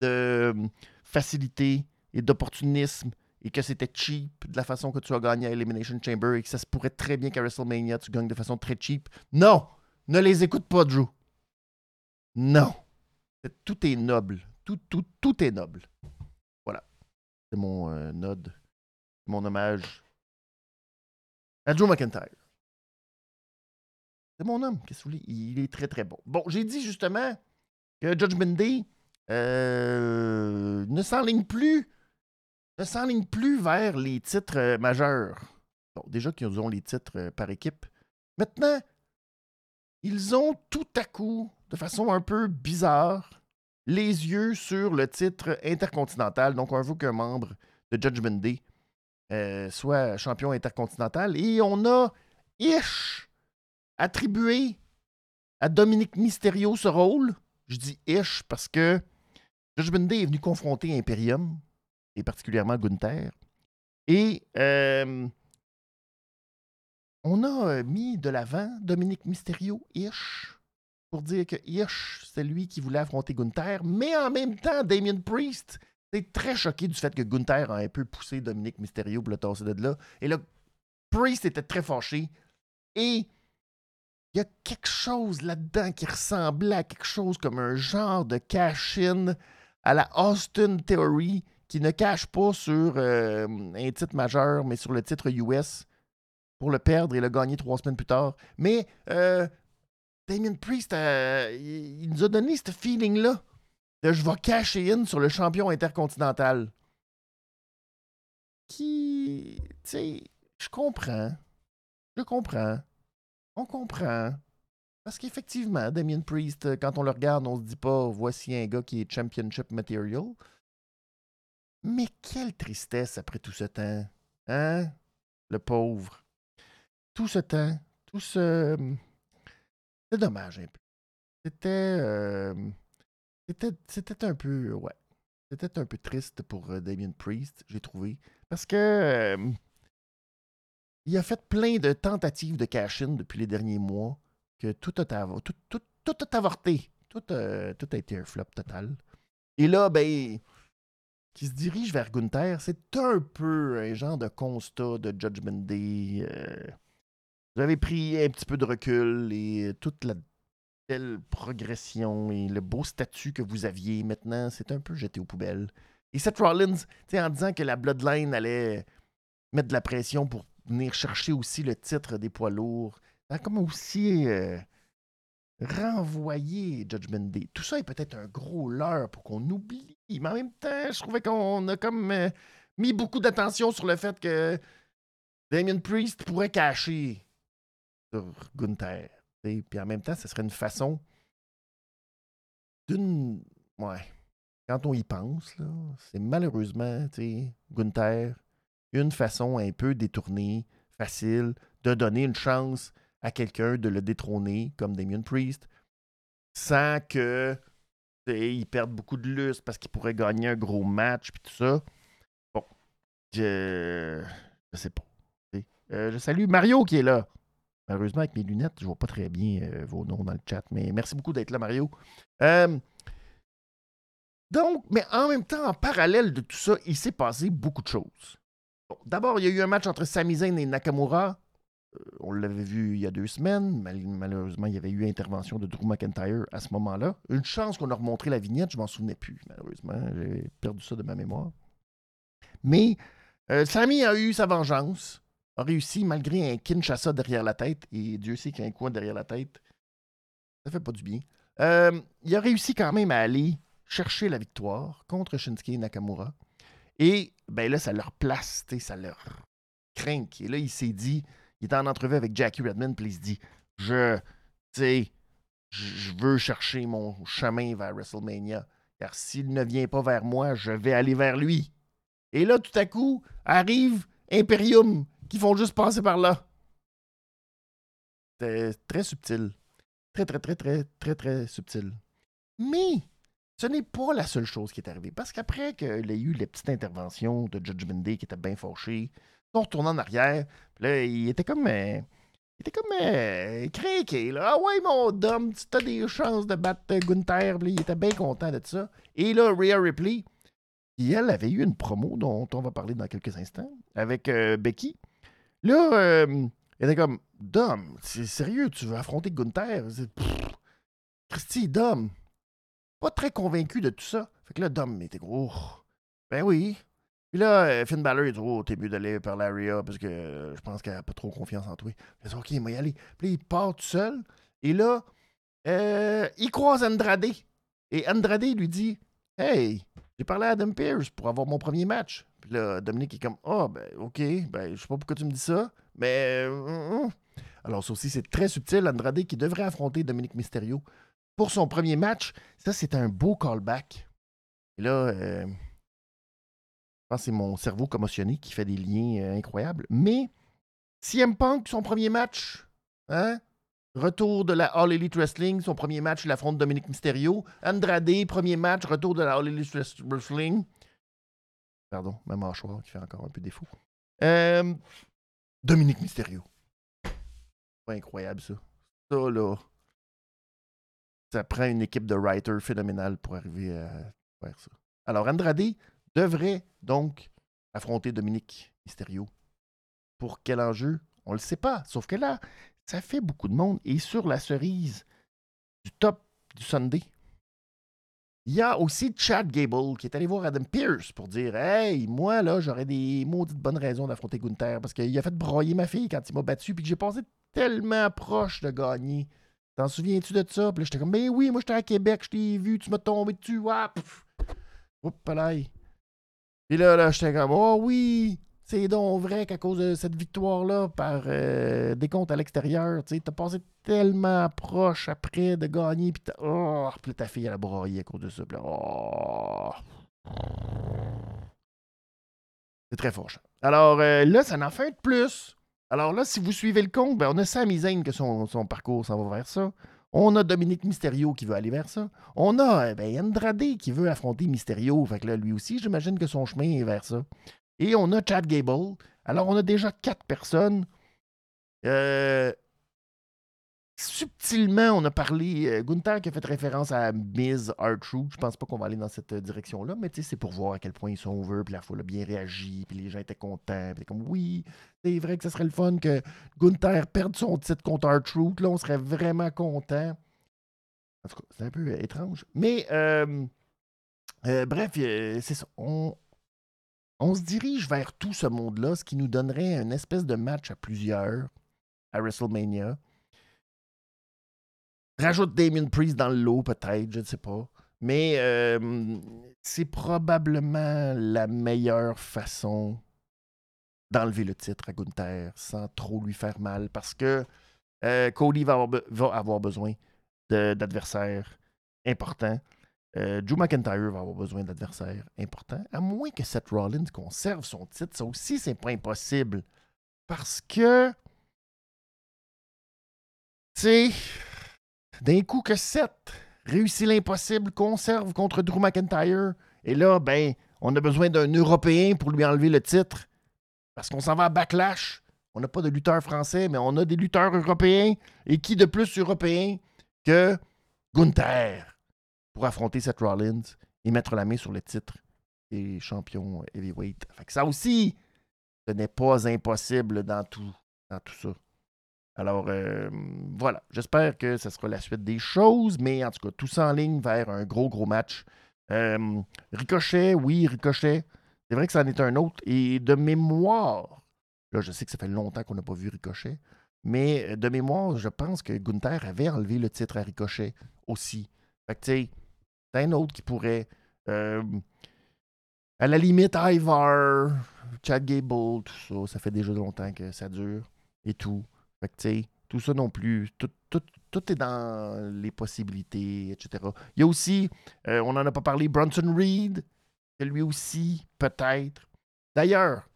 de hum, facilité et d'opportunisme et que c'était cheap de la façon que tu as gagné à Elimination Chamber et que ça se pourrait très bien qu'à WrestleMania tu gagnes de façon très cheap. Non! Ne les écoute pas, Drew. Non. Tout est noble. Tout, est noble. Voilà. C'est mon euh, mon hommage à Joe McIntyre. C'est mon homme, qu'est-ce que vous voulez? Il est très, très bon. Bon, j'ai dit justement que Judgment Day euh, ne s'enligne plus ne s'enligne plus vers les titres euh, majeurs. Bon, déjà qu'ils ont les titres par équipe. Maintenant, ils ont tout à coup, de façon un peu bizarre, les yeux sur le titre intercontinental. Donc, on veut qu'un membre de Judgment Day euh, soit champion intercontinental. Et on a Ish attribué à Dominique Mysterio ce rôle. Je dis Ish parce que Judgment Day est venu confronter Imperium, et particulièrement Gunther. Et euh, on a euh, mis de l'avant Dominique Mysterio, Ish, pour dire que Ish, c'est lui qui voulait affronter Gunther, mais en même temps, Damien Priest est très choqué du fait que Gunther a un peu poussé Dominique Mysterio pour le tasser de là. Et là, Priest était très fâché. Et il y a quelque chose là-dedans qui ressemblait à quelque chose comme un genre de cash-in à la Austin Theory qui ne cache pas sur euh, un titre majeur, mais sur le titre US pour le perdre et le gagner trois semaines plus tard. Mais euh, Damien Priest, euh, il, nous a donné ce feeling-là de je vais cacher in sur le champion intercontinental. Qui, tu sais, je comprends. Je comprends. On comprend. Parce qu'effectivement, Damien Priest, quand on le regarde, on se dit pas voici un gars qui est championship material. Mais quelle tristesse après tout ce temps. Hein? Le pauvre. Tout ce temps. Tout ce. C'est dommage un peu. C'était. C'était, c'était un peu. Ouais. C'était un peu triste pour Damien Priest, j'ai trouvé. Parce que. Il a fait plein de tentatives de cash-in depuis les derniers mois que tout a, tout, tout, tout a avorté. Tout, tout a été un flop total. Et là, ben, qui se dirige vers Gunther, c'est un peu un genre de constat de Judgment Day. Avez pris un petit peu de recul et toute la belle progression et le beau statut que vous aviez maintenant, c'est un peu jeté aux poubelles. Et Seth Rollins, en disant que la Bloodline allait mettre de la pression pour venir chercher aussi le titre des poids lourds, ça a comme aussi euh, renvoyé Judgment Day. Tout ça est peut-être un gros leurre pour qu'on oublie. Mais en même temps, je trouvais qu'on a comme euh, mis beaucoup d'attention sur le fait que Damien Priest pourrait cacher sur Gunther. Puis en même temps, ce serait une façon d'une. Ouais. Quand on y pense, c'est malheureusement, Gunther, une façon un peu détournée, facile, de donner une chance à quelqu'un de le détrôner, comme Damien Priest, sans que il perde beaucoup de lustre parce qu'il pourrait gagner un gros match, puis tout ça. Bon, je, je sais pas. Euh, je salue Mario qui est là. Malheureusement, avec mes lunettes, je ne vois pas très bien euh, vos noms dans le chat. Mais merci beaucoup d'être là, Mario. Euh, donc, mais en même temps, en parallèle de tout ça, il s'est passé beaucoup de choses. D'abord, il y a eu un match entre Sami Zayn et Nakamura. Euh, on l'avait vu il y a deux semaines. malheureusement, il y avait eu intervention de Drew McIntyre à ce moment-là. Une chance qu'on a remontré la vignette, je m'en souvenais plus, malheureusement. J'ai perdu ça de ma mémoire. Mais Sami a eu sa vengeance a réussi, malgré un Kinshasa derrière la tête, et Dieu sait qu'il coin derrière la tête, ça fait pas du bien. Euh, il a réussi quand même à aller chercher la victoire contre Shinsuke Nakamura. Et ben là, ça leur place, ça leur craint. Et là, il s'est dit, il était en entrevue avec Jackie Redmond, puis il se dit Je, sais, je veux chercher mon chemin vers WrestleMania. Car s'il ne vient pas vers moi, je vais aller vers lui. Et là, tout à coup, arrive Imperium qui font juste passer par là. C'est très subtil. Très, très, très, très, très, très subtil. Mais ce n'est pas la seule chose qui est arrivée. Parce qu'après qu'il y a eu les petites interventions de Judgment Day qui étaient bien fâchés, on retourne en arrière. Puis là, il était comme. Euh, il était comme euh, là. Ah ouais, mon Dom, tu as des chances de battre Gunther. il était bien content de ça. Et là, Rhea Ripley, qui elle avait eu une promo dont on va parler dans quelques instants avec euh, Becky. Là, euh, il était comme Dom, c'est sérieux, tu veux affronter Gunther? Christy, Dom, pas très convaincu de tout ça. Fait que là, Dom était gros. Ben oui. Puis là, euh, Finn Balor, il dit Oh, t'es mieux d'aller par l'Aria parce que je pense qu'elle a pas trop confiance en toi. Il dit Ok, va y aller. Puis là, il part tout seul. Et là, euh, il croise Andrade. Et Andrade lui dit Hey, j'ai parlé à Adam Pierce pour avoir mon premier match. Là, Dominique est comme Ah, oh, ben, OK, ben, je sais pas pourquoi tu me dis ça, mais. Euh, Alors, ça aussi, c'est très subtil. Andrade qui devrait affronter Dominique Mysterio pour son premier match. Ça, c'est un beau callback. Et là, euh, je pense que c'est mon cerveau commotionné qui fait des liens euh, incroyables. Mais CM Punk, son premier match, hein? Retour de la All Elite Wrestling, son premier match, il affronte Dominique Mysterio. Andrade, premier match, retour de la All Elite Wrestling. Pardon, ma mâchoire qui fait encore un peu défaut. Euh, Dominique Mysterio. Pas incroyable, ça. Ça, là. Ça prend une équipe de writers phénoménale pour arriver à faire ça. Alors, Andrade devrait donc affronter Dominique Mysterio. Pour quel enjeu? On le sait pas. Sauf que là, ça fait beaucoup de monde. Et sur la cerise du top du Sunday, il y a aussi Chad Gable qui est allé voir Adam Pierce pour dire Hey, moi, là, j'aurais des maudites bonnes raisons d'affronter Gunther parce qu'il a fait broyer ma fille quand il m'a battu puis que j'ai passé tellement proche de gagner. T'en souviens-tu de ça? Puis là, j'étais comme Ben oui, moi, j'étais à Québec, je t'ai vu, tu m'as tombé dessus. Oups, Puis là, là j'étais comme Oh oui, c'est donc vrai qu'à cause de cette victoire-là par euh, décompte à l'extérieur, tu t'as passé tellement proche après de gagner, puis oh, puis ta fille elle a braillé à cause de ça. oh. C'est très fort. Alors euh, là, ça en fait de plus. Alors là, si vous suivez le compte, ben, on a Sami que son, parcours s'en va vers ça. On a Dominique Mysterio qui veut aller vers ça. On a eh ben, Andrade qui veut affronter Mysterio. Fait que là, lui aussi, j'imagine que son chemin est vers ça. Et on a Chad Gable. Alors, on a déjà quatre personnes. Euh, subtilement, on a parlé. Euh, Gunther qui a fait référence à Miz R-Truth. Je pense pas qu'on va aller dans cette direction-là, mais c'est pour voir à quel point ils sont over, puis la foule a bien réagi, puis les gens étaient contents. Puis comme, oui, c'est vrai que ce serait le fun que Gunther perde son titre contre R-Truth. Là, on serait vraiment content. En tout cas, c'est un peu étrange. Mais, euh, bref, c'est ça. On, on se dirige vers tout ce monde-là, ce qui nous donnerait une espèce de match à plusieurs à WrestleMania. Rajoute Damien Priest dans le lot, peut-être, je ne sais pas. Mais euh, c'est probablement la meilleure façon d'enlever le titre à Gunther sans trop lui faire mal parce que euh, Cody va avoir besoin d'adversaires importants. Euh, Drew McIntyre va avoir besoin d'adversaires importants, à moins que Seth Rollins conserve son titre. Ça aussi, c'est pas impossible. Parce que, tu sais, d'un coup que Seth réussit l'impossible, conserve contre Drew McIntyre, et là, ben, on a besoin d'un Européen pour lui enlever le titre. Parce qu'on s'en va à Backlash. On n'a pas de lutteur français, mais on a des lutteurs européens. Et qui de plus européen que Gunther? Pour affronter Seth Rollins et mettre la main sur le titre des champions heavyweight. Fait que ça aussi, ce n'est pas impossible dans tout, ça. Alors, euh, voilà. J'espère que ce sera la suite des choses, mais en tout cas, tout ça en ligne vers un gros, gros match. Euh, Ricochet, oui, Ricochet. C'est vrai que ça en est un autre. Et de mémoire, là, je sais que ça fait longtemps qu'on n'a pas vu Ricochet, mais de mémoire, je pense que Gunther avait enlevé le titre à Ricochet aussi. Fait que, tu sais, un autre qui pourrait. Euh, à la limite, Ivar, Chad Gable, tout ça, ça fait déjà longtemps que ça dure et tout. Fait que, tu sais, tout ça non plus, tout, est dans les possibilités, etc. Il y a aussi, euh, on n'en a pas parlé, Bronson Reed, lui aussi, peut-être. D'ailleurs,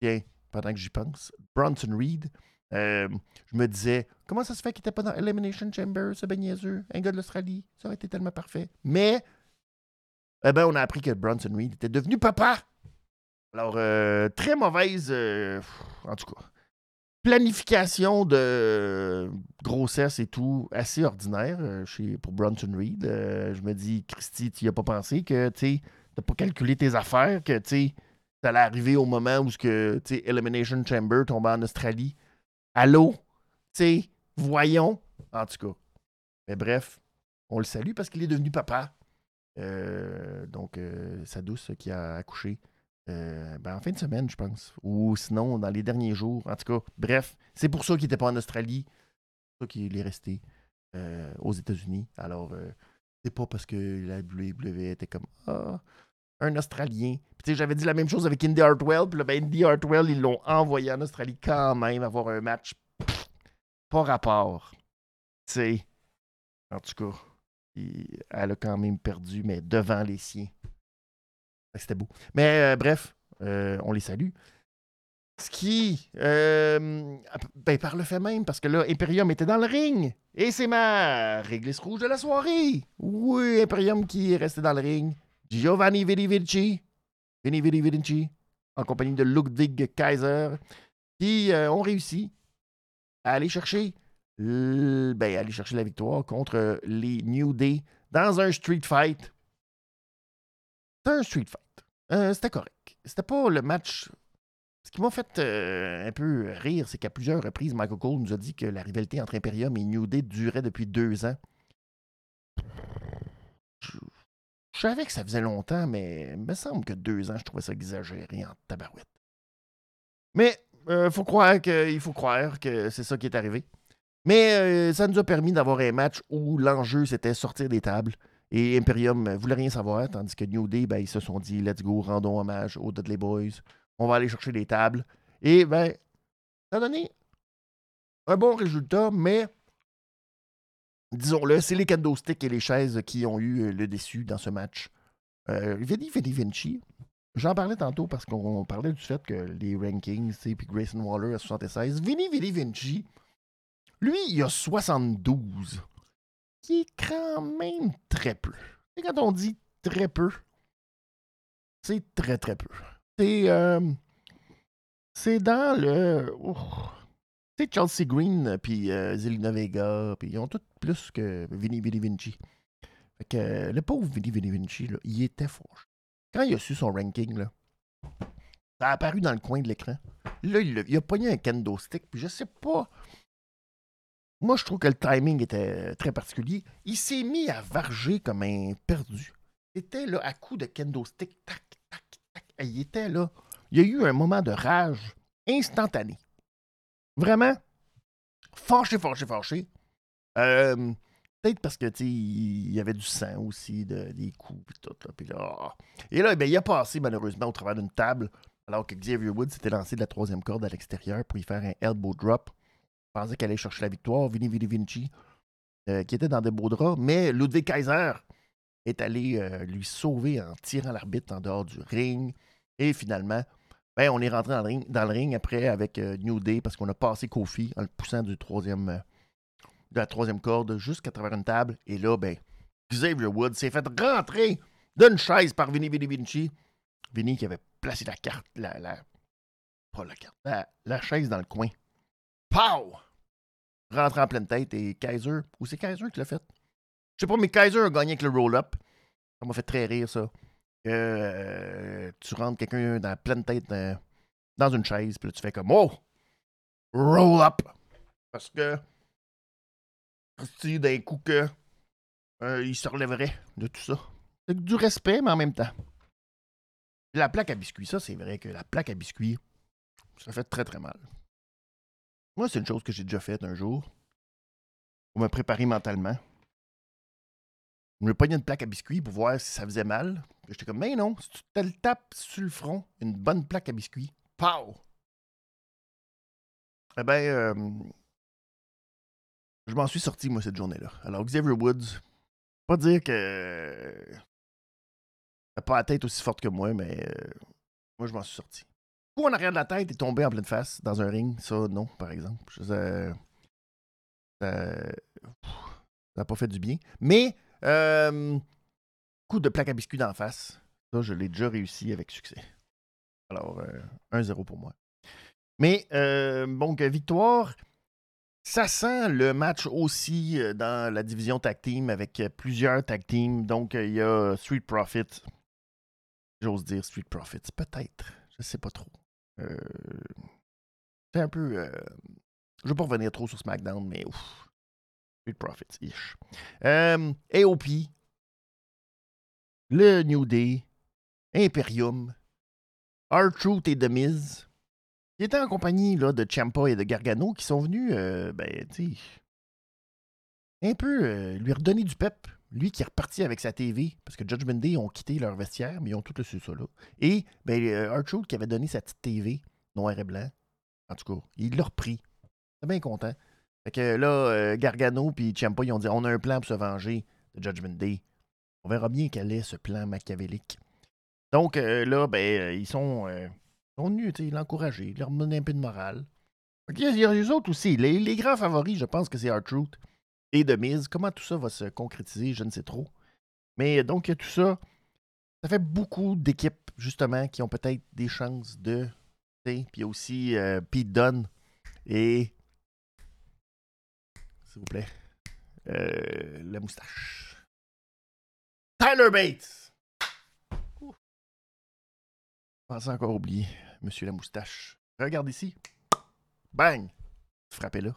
tiens, pendant que j'y pense, Bronson Reed, euh, je me disais, comment ça se fait qu'il n'était pas dans Elimination Chamber, ce ben un gars de l'Australie? Ça aurait été tellement parfait. Mais, eh ben, on a appris que Bronson Reed était devenu papa. Alors, euh, très mauvaise, euh, en tout cas, planification de grossesse et tout, assez ordinaire chez, pour Bronson Reed. je me dis, Christy, tu n'y as pas pensé que, tu n'as pas calculé tes affaires, que, tu sais, ça allait arriver au moment où, que, Elimination Chamber tombait en Australie? Allô? Tu voyons. En tout cas. Mais bref, on le salue parce qu'il est devenu papa. Euh, donc, euh, sa douce qui a accouché euh, ben, en fin de semaine, je pense. Ou sinon, dans les derniers jours. En tout cas, bref, c'est pour ça qu'il n'était pas en Australie. C'est pour ça qu'il est resté aux États-Unis. Alors, c'est pas parce que la WWE était comme Ah, un Australien. Puis j'avais dit la même chose avec Indy Hartwell. Puis là, ben, Indy Hartwell, ils l'ont envoyé en Australie quand même avoir un match pas rapport. Tu sais, en tout cas, elle a quand même perdu, mais devant les siens. C'était beau. Mais euh, bref, euh, on les salue. Ce qui, euh, ben, par le fait même, parce que là, Imperium était dans le ring. Et c'est ma réglisse rouge de la soirée. Oui, Imperium qui est resté dans le ring. Giovanni Vidi Vini Vidi en compagnie de Ludwig Kaiser, qui ont réussi à aller chercher, ben, aller chercher la victoire contre les New Day dans un street fight. C'était un street fight. C'était correct. C'était pas le match ce qui m'a fait euh, un peu rire, c'est qu'à plusieurs reprises, Michael Cole nous a dit que la rivalité entre Imperium et New Day durait depuis deux ans. Savais que ça faisait longtemps, mais il me semble que deux ans, je trouvais ça exagéré en tabarouette. Mais euh, il faut croire que c'est ça qui est arrivé. Mais euh, ça nous a permis d'avoir un match où l'enjeu, c'était sortir des tables. Et Imperium voulait rien savoir, tandis que New Day, ben, ils se sont dit, let's go, rendons hommage aux Dudley Boys on va aller chercher des tables. Et ben, ça a donné un bon résultat, mais disons-le, c'est les candlesticks et les chaises qui ont eu euh, le déçu dans ce match. Euh, Vidi Vinci, j'en parlais tantôt parce qu'on parlait du fait que les rankings, puis Grayson Waller à 76, Vini Vidi Vinci, lui, il a 72, qui est quand même très peu. Et quand on dit très peu, c'est très très peu. C'est. Euh, c'est dans le. c'est Chelsea Green, puis euh, Zelina Vega, puis ils ont tous que Vinny Vinny Vinci. Fait que le pauvre Vinny Vinny Vinci, il était fort. Quand il a su son ranking, là, ça a apparu dans le coin de l'écran. Là, il a, pogné un kendo stick, puis je sais pas. Moi, je trouve que le timing était très particulier. Il s'est mis à varger comme un perdu. C'était là à coup de kendo stick, tac, il était là. Il y a eu un moment de rage instantané. Vraiment, fâché, fâché, fâché. Euh, peut-être parce que il y avait du sang aussi, des coups et tout. Là, Et là, ben, il a passé malheureusement au travers d'une table, alors que Xavier Woods s'était lancé de la troisième corde à l'extérieur pour y faire un elbow drop. Il pensait qu'elle allait chercher la victoire. Vinny Vinny Vinci, euh, qui était dans des beaux draps, mais Ludwig Kaiser est allé euh, lui sauver en tirant l'arbitre en dehors du ring. Et finalement, ben, on est rentré dans le ring, après avec New Day parce qu'on a passé Kofi en le poussant du troisième, de la troisième corde jusqu'à travers une table. Et là, ben, Xavier Woods s'est fait rentrer d'une chaise par Vinny Vinny Vinci. Vinny qui avait placé la carte, la, la pas la carte, la, chaise dans le coin. Pow! Rentré en pleine tête et Kaiser, ou c'est Kaiser qui l'a fait? Je sais pas, mais Kaiser a gagné avec le roll-up. Ça m'a fait très rire, ça euh, tu rentres quelqu'un dans la pleine tête euh, dans une chaise, puis là, tu fais comme Oh! Roll up! Parce que tu d'un coup que euh, il se relèverait de tout ça. C'est du respect, mais en même temps. La plaque à biscuits, ça, c'est vrai que la plaque à biscuits, ça fait très très mal. Moi, c'est une chose que j'ai déjà faite un jour pour me préparer mentalement. Je me pognais une plaque à biscuits pour voir si ça faisait mal. J'étais comme, mais non, si tu te le tapes sur le front, une bonne plaque à biscuits, pow! Eh ben, euh, je m'en suis sorti, moi, cette journée-là. Alors, Xavier Woods, pas dire que. n'a pas la tête aussi forte que moi, mais euh, moi, je m'en suis sorti. Coup en arrière de la tête et tombé en pleine face dans un ring, ça, non, par exemple. ça n'a pas fait du bien. Mais euh, coup de plaque à biscuits d'en face. Ça, je l'ai déjà réussi avec succès. Alors, 1-0 euh, pour moi. Mais, euh, donc, victoire. Ça sent le match aussi dans la division tag team avec plusieurs tag teams. Donc, il y a Street Profits. J'ose dire Street Profits. Peut-être. Je sais pas trop. c'est un peu. je veux pas revenir trop sur SmackDown, mais ouf. Profits-ish. Euh, AOP, le New Day, Imperium, R-Truth et The Miz, qui étaient en compagnie là, de Champa et de Gargano, qui sont venus, euh, ben, tu un peu euh, lui redonner du pep. Lui qui est reparti avec sa TV, parce que Judgment Day ont quitté leur vestiaire, mais ils ont tout le ça là. Et ben, R-Truth qui avait donné sa petite TV noir et blanc, en tout cas, il l'a repris. Il est bien content. Fait que là, euh, Gargano puis Ciampa, ils ont dit on a un plan pour se venger de Judgment Day. On verra bien quel est ce plan machiavélique. Donc euh, là, ben, euh, ils sont, euh, sont venus l'encourager, leur donner un peu de morale. Il y, a, il les autres aussi. Les, grands favoris, je pense que c'est R-Truth et The Miz. Comment tout ça va se concrétiser, je ne sais trop. Mais donc, il y a tout ça. Ça fait beaucoup d'équipes, justement, qui ont peut-être des chances de. Puis il y a aussi euh, Pete Dunne et. S'il vous plaît. euh, la moustache. Tyler Bates! Je pensais encore oublier, Monsieur la moustache. Regarde ici. Bang! Frappez là.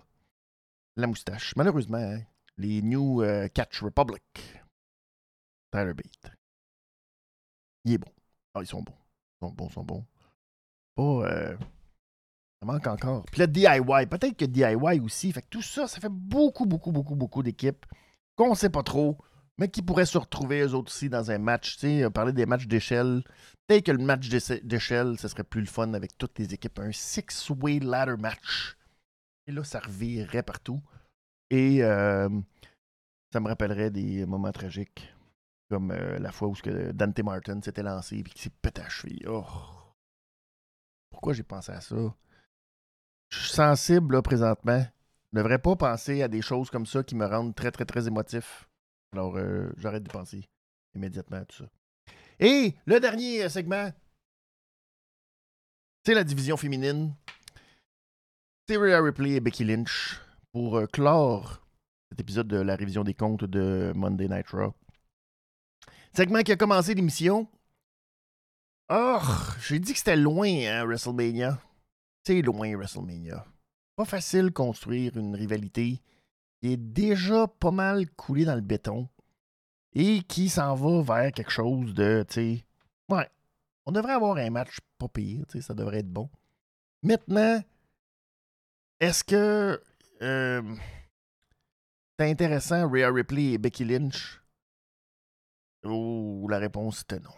La moustache. Malheureusement, hein, les New euh, Catch Republic. Tyler Bate. Il est bon. Ah, ils sont bons. Ils sont bons, ils sont bons. Euh, ça manque encore. Puis le DIY. Peut-être que DIY aussi. Fait que tout ça, ça fait beaucoup, beaucoup, beaucoup, beaucoup d'équipes qu'on sait pas trop, mais qui pourraient se retrouver eux autres aussi dans un match. Tu sais, on parlait des matchs d'échelle. Peut-être que le match d'échelle, ce serait plus le fun avec toutes les équipes. Un six-way ladder match. Et là, ça revirerait partout. Et euh, ça me rappellerait des moments tragiques. Comme euh, la fois où ce que Dante Martin s'était lancé et qu'il s'est pété la cheville. Oh. Pourquoi j'ai pensé à ça? Je suis sensible là, présentement. Je ne devrais pas penser à des choses comme ça qui me rendent très, très, très émotif. Alors, euh, j'arrête de penser immédiatement à tout ça. Et le dernier euh, segment, c'est la division féminine. C'est Ripley et Becky Lynch pour euh, clore cet épisode de la révision des comptes de Monday Night Raw. Segment qui a commencé l'émission. Oh, j'ai dit que c'était loin, hein, WrestleMania. C'est loin, WrestleMania. Pas facile construire une rivalité qui est déjà pas mal coulée dans le béton et qui s'en va vers quelque chose de, tu sais, ouais, on devrait avoir un match pas pire, tu sais, ça devrait être bon. Maintenant, est-ce que euh, c'est intéressant, Rhea Ripley et Becky Lynch? Oh, la réponse était non.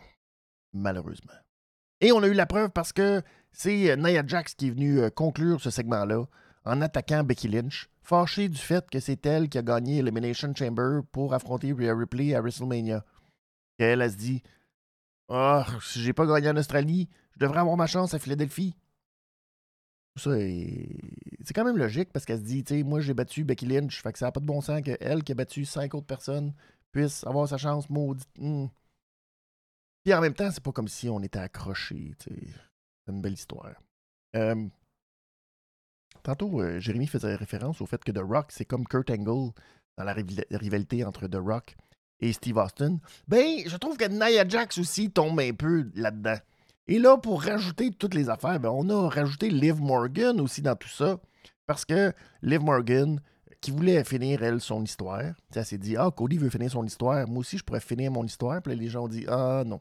Malheureusement. Et on a eu la preuve parce que c'est euh, Nia Jax qui est venue euh, conclure ce segment-là en attaquant Becky Lynch, fâchée du fait que c'est elle qui a gagné Elimination Chamber pour affronter Rhea Ripley à WrestleMania. Et elle, elle se dit Ah, si j'ai pas gagné en Australie, je devrais avoir ma chance à Philadelphie. Ça, est- c'est quand même logique parce qu'elle se dit, tu sais, moi j'ai battu Becky Lynch, fait que ça n'a pas de bon sens qu'elle qui a battu cinq autres personnes puisse avoir sa chance maudite. Hmm. Puis en même temps, c'est pas comme si on était accrochés, tu. C'est une belle histoire. Euh, tantôt, euh, Jérémy faisait référence au fait que The Rock, c'est comme Kurt Angle dans la rival- rivalité entre The Rock et Steve Austin. Ben, je trouve que Nia Jax aussi tombe un peu là-dedans. Et là, pour rajouter toutes les affaires, ben, on a rajouté Liv Morgan aussi dans tout ça. Parce que Liv Morgan, qui voulait finir, elle, son histoire, elle s'est dit Ah, Cody veut finir son histoire. Moi aussi, je pourrais finir mon histoire. Puis les gens ont dit Ah, non.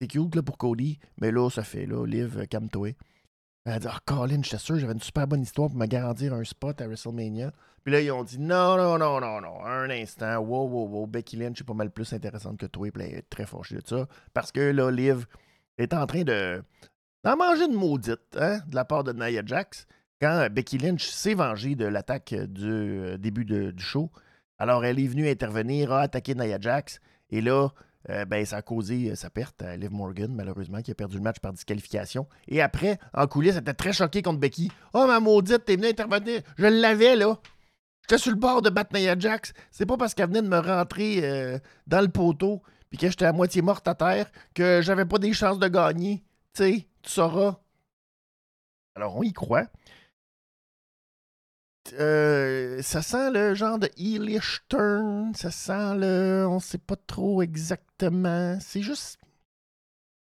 C'est cute là, pour Cody, mais là, ça fait, là, Liv, calme-toi. Elle a dit Ah, Colin, j'étais sûr, j'avais une super bonne histoire pour me garantir un spot à WrestleMania. Puis là, ils ont dit Non, non, non, non, non, un instant, wow, wow, wow, Becky Lynch est pas mal plus intéressante que toi. Puis elle est très fâchée de ça. Parce que là, Liv est en train de d'en manger une maudite hein, de la part de Nia Jax quand euh, Becky Lynch s'est vengée de l'attaque euh, du euh, début du show. Alors, elle est venue intervenir, a attaqué Nia Jax. Et là, euh, ben, ça a causé euh, sa perte à Liv Morgan, malheureusement, qui a perdu le match par disqualification. Et après, en coulisses, elle était très choquée contre Becky. Oh, ma maudite, t'es venue intervenir. Je l'avais, là. J'étais sur le bord de battre Nia Jax. C'est pas parce qu'elle venait de me rentrer euh, dans le poteau puis que j'étais à moitié morte à terre que j'avais pas des chances de gagner. Tu sais, tu sauras. Alors, on y croit. Euh, ça sent le genre de heelish turn. Ça sent le. On sait pas trop exactement. C'est juste.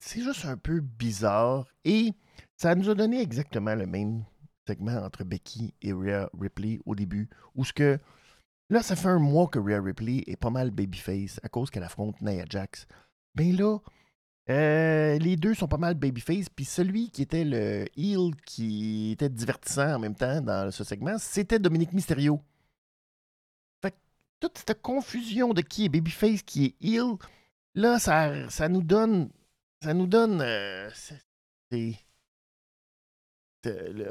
C'est juste un peu bizarre. Et ça nous a donné exactement le même segment entre Becky et Rhea Ripley au début. Où ce que. Là, ça fait un mois que Rhea Ripley est pas mal babyface à cause qu'elle affronte Nia Jax. Ben là, euh, les deux sont pas mal babyface, puis celui qui était le heel qui était divertissant en même temps dans ce segment, c'était Dominique Mysterio. Fait toute cette confusion de qui est babyface, qui est heel, là, ça, ça nous donne. Ça nous donne. euh,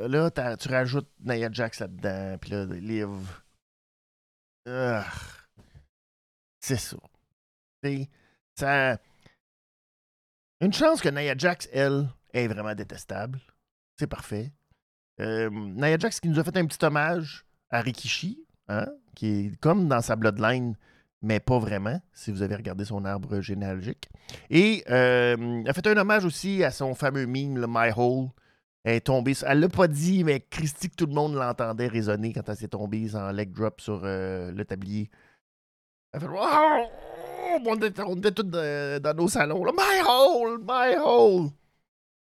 là, tu rajoutes Nia Jax là-dedans, puis là, Liv. Ah. c'est ça. ça. Une chance que Nia Jax, elle, est vraiment détestable. C'est parfait. Euh, Nia Jax qui nous a fait un petit hommage à Rikishi, hein, qui est comme dans sa bloodline, mais pas vraiment, si vous avez regardé son arbre généalogique. Et euh, a fait un hommage aussi à son fameux meme, le My Hole. Elle est tombée. Elle l'a pas dit, mais Christy, que tout le monde l'entendait résonner quand elle s'est tombée en leg drop sur euh, le tablier. Elle fait On était, tous dans nos salons. My hole! My hole!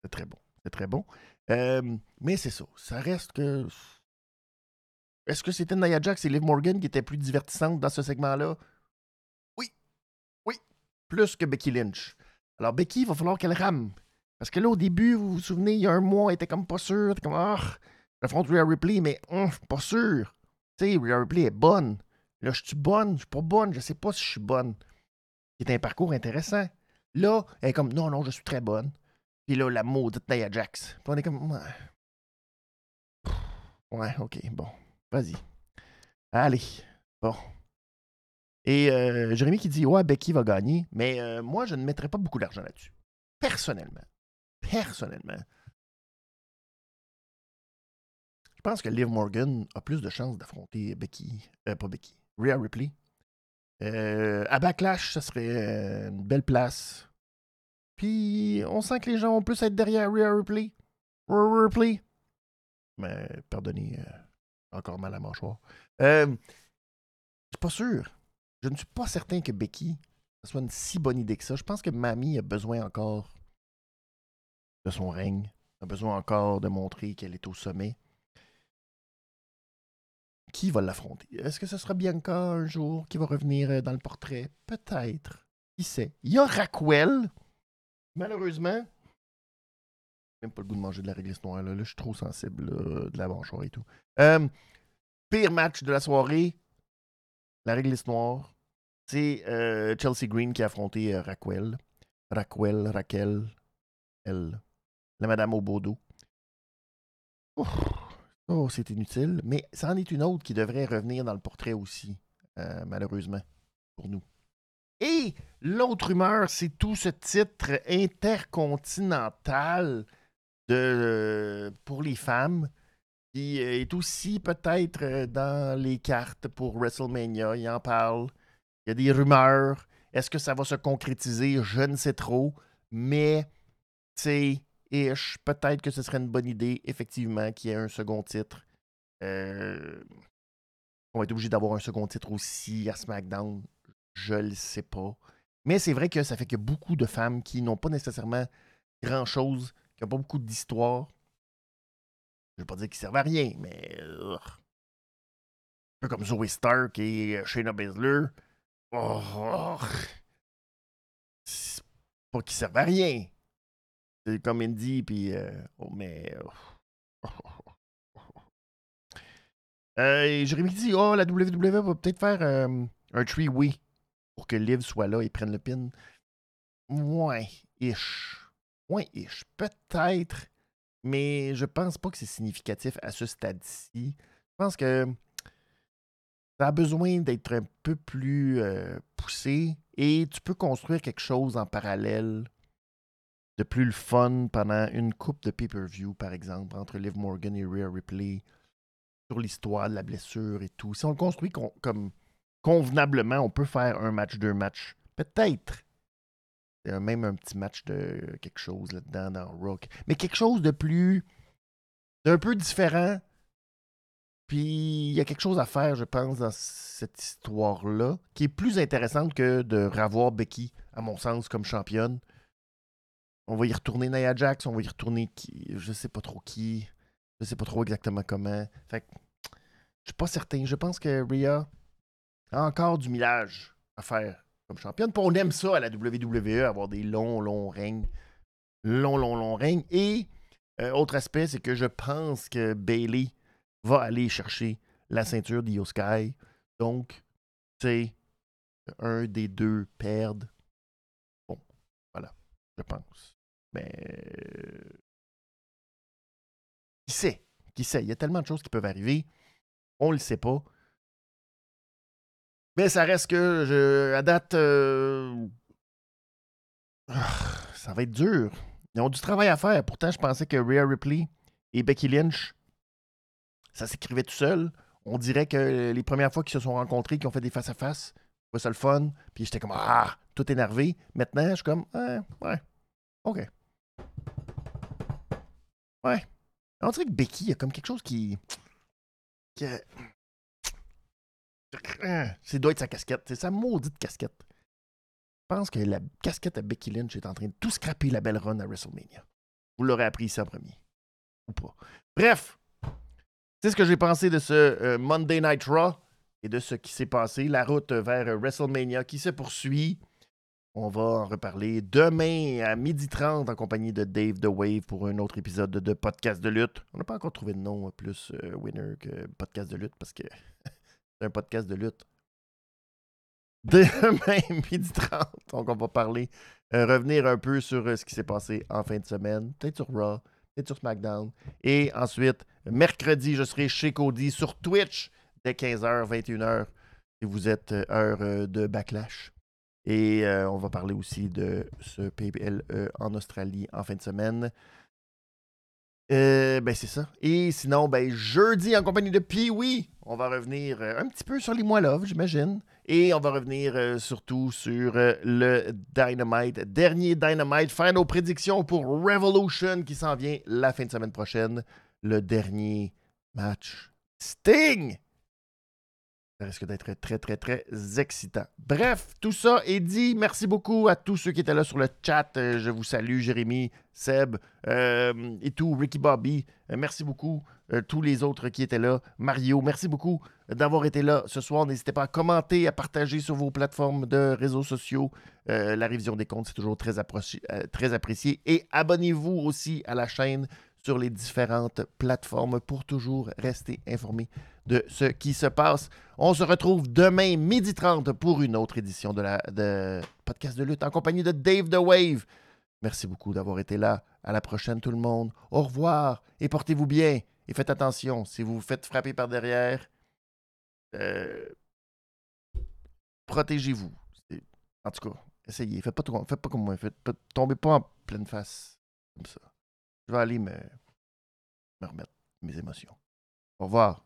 C'est très bon. C'est très bon. Euh, mais c'est ça. Ça reste que. Est-ce que c'était Nia Jax et Liv Morgan qui étaient plus divertissantes dans ce segment-là? Oui. Oui. Plus que Becky Lynch. Alors, Becky, il va falloir qu'elle rame. Parce que là, au début, vous vous souvenez, il y a un mois, elle était comme pas sûre. Elle était comme, ah, j'affronte Rhea Ripley, mais hum, pas sûr. Tu sais, Rhea Ripley est bonne. Là, je suis bonne, je suis pas bonne, je sais pas si je suis bonne. C'est un parcours intéressant. Là, elle est comme, non, non, je suis très bonne. Puis là, la maudite Nia Jax. Puis on est comme, ouais. Ouais, ok, bon. Vas-y. Allez. Bon. Et euh, Jérémy qui dit, ouais, Becky va gagner. Mais euh, moi, je ne mettrai pas beaucoup d'argent là-dessus. Personnellement. Personnellement. Je pense que Liv Morgan a plus de chances d'affronter Becky. Euh, pas Becky. Rhea Ripley. À Backlash, ça serait une belle place puis on sent que les gens vont plus être derrière Rhea Ripley. Rhea. Mais pardonnez, euh, encore mal à mâchoire. Euh, je suis pas sûr. Je ne suis pas certain que Becky soit une si bonne idée que ça. Je pense que Mamie a besoin encore de son règne. A besoin encore de montrer qu'elle est au sommet. Qui va l'affronter? Est-ce que ce sera Bianca un jour qui va revenir euh, dans le portrait? Peut-être. Qui sait? Il y a Raquel Malheureusement, même pas le goût de manger de la réglisse noire. Là, je suis trop sensible de la mâchoire et tout. Euh, pire match de la soirée, la réglisse noire. C'est euh, Chelsea Green qui a affronté euh, Raquel. Raquel, Raquel, elle. La Madame au Bodo. Oh, c'est inutile. Mais ça en est une autre qui devrait revenir dans le portrait aussi, malheureusement, pour nous. Et l'autre rumeur, c'est tout ce titre intercontinental de, pour les femmes qui est aussi peut-être dans les cartes pour WrestleMania. Il en parle. Il y a des rumeurs. Est-ce que ça va se concrétiser? Je ne sais trop. Mais, c'est ish. Peut-être que ce serait une bonne idée, effectivement, qu'il y ait un second titre. Euh, on va être obligé d'avoir un second titre aussi à SmackDown. Je le sais pas. Mais c'est vrai que ça fait que beaucoup de femmes qui n'ont pas nécessairement grand-chose, qui n'ont pas beaucoup d'histoire. Je ne veux pas dire qu'ils servent à rien, mais. un peu comme Zoe Stark et euh, Shayna Baszler. Oh, c'est pas qu'ils servent à rien. C'est comme Indy, puis. Euh, oh, mais. Euh, Jérémy dit Oh, la WWE va peut-être faire euh, un three-way pour que Liv soit là et prenne le pin. Ouais, ish. Ouais, ish. Peut-être, mais je pense pas que c'est significatif à ce stade-ci. Je pense que ça a besoin d'être un peu plus poussé et tu peux construire quelque chose en parallèle de plus le fun pendant une coupe de pay-per-view, par exemple, entre Liv Morgan et Rhea Ripley, sur l'histoire de la blessure et tout. Si on le construit comme convenablement, on peut faire un match, deux matchs. Peut-être. Même un petit match de quelque chose là-dedans dans Rock. Mais quelque chose de plus. d'un peu différent. Puis il y a quelque chose à faire, je pense, dans cette histoire-là, qui est plus intéressante que de revoir Becky, à mon sens, comme championne. On va y retourner Nia Jax, on va y retourner qui, je sais pas trop qui, je sais pas trop exactement comment. Fait que, je suis pas certain. Je pense que Rhea, encore du millage à faire comme championne. On aime ça à la WWE, avoir des longs, longs règnes. Longs, longs, longs règnes. Et euh, autre aspect, c'est que je pense que Bailey va aller chercher la ceinture d'Io Sky. Donc, c'est un des deux perdre. Bon, voilà, je pense. Mais Qui sait? Qui sait? Il y a tellement de choses qui peuvent arriver. On le sait pas. Mais ça reste que, je, à date, euh, ça va être dur. Ils ont du travail à faire. Pourtant, je pensais que Rhea Ripley et Becky Lynch, ça s'écrivait tout seul. On dirait que les premières fois qu'ils se sont rencontrés, qu'ils ont fait des face-à-face, c'était ça le fun. Puis j'étais comme, ah, tout énervé. Maintenant, je suis comme, ouais, ouais, OK. Ouais. On dirait que Becky, il y a comme quelque chose qui. qui c'est doit être sa casquette. C'est sa maudite casquette. Je pense que la casquette à Becky Lynch est en train de tout scraper la belle run à WrestleMania. Vous l'aurez appris ici en premier. Ou pas. Bref, c'est ce que j'ai pensé de ce euh, Monday Night Raw et de ce qui s'est passé. La route vers WrestleMania qui se poursuit. On va en reparler demain à 12h30 en compagnie de Dave The Wave pour un autre épisode de, podcast de lutte. On n'a pas encore trouvé de nom plus euh, winner que podcast de lutte parce que c'est un podcast de lutte. Demain, midi 30, donc on va parler, euh, revenir un peu sur euh, ce qui s'est passé en fin de semaine, peut-être sur Raw, peut-être sur SmackDown. Et ensuite, mercredi, je serai chez Cody sur Twitch dès 15h, 21h, si vous êtes heure de backlash. Et euh, on va parler aussi de ce PBL en Australie en fin de semaine. Euh, ben c'est ça. Et sinon, ben jeudi en compagnie de Pee-Wee, on va revenir euh, un petit peu sur les mois love, j'imagine. Et on va revenir surtout sur le Dynamite, dernier Dynamite, faire nos prédictions pour Revolution qui s'en vient la fin de semaine prochaine. Le dernier match. Sting ça risque d'être très, très, très excitant. Bref, tout ça est dit. Merci beaucoup à tous ceux qui étaient là sur le chat. Euh, je vous salue, Jérémy, Seb euh, et tout, Ricky Bobby. Euh, merci beaucoup. tous les autres qui étaient là. Mario, merci beaucoup d'avoir été là ce soir. N'hésitez pas à commenter, à partager sur vos plateformes de réseaux sociaux. la révision des comptes, c'est toujours très, très apprécié. Et abonnez-vous aussi à la chaîne sur les différentes plateformes pour toujours rester informé de ce qui se passe. On se retrouve demain, midi 30, pour une autre édition de la de podcast de lutte en compagnie de Dave The Wave. Merci beaucoup d'avoir été là. À la prochaine, tout le monde. Au revoir et portez-vous bien. Et faites attention, si vous vous faites frapper par derrière, euh, protégez-vous. En tout cas, essayez. Faites pas, trop, faites pas comme moi. Faites tombez pas en pleine face comme ça. Je vais aller me, me remettre mes émotions. Au revoir.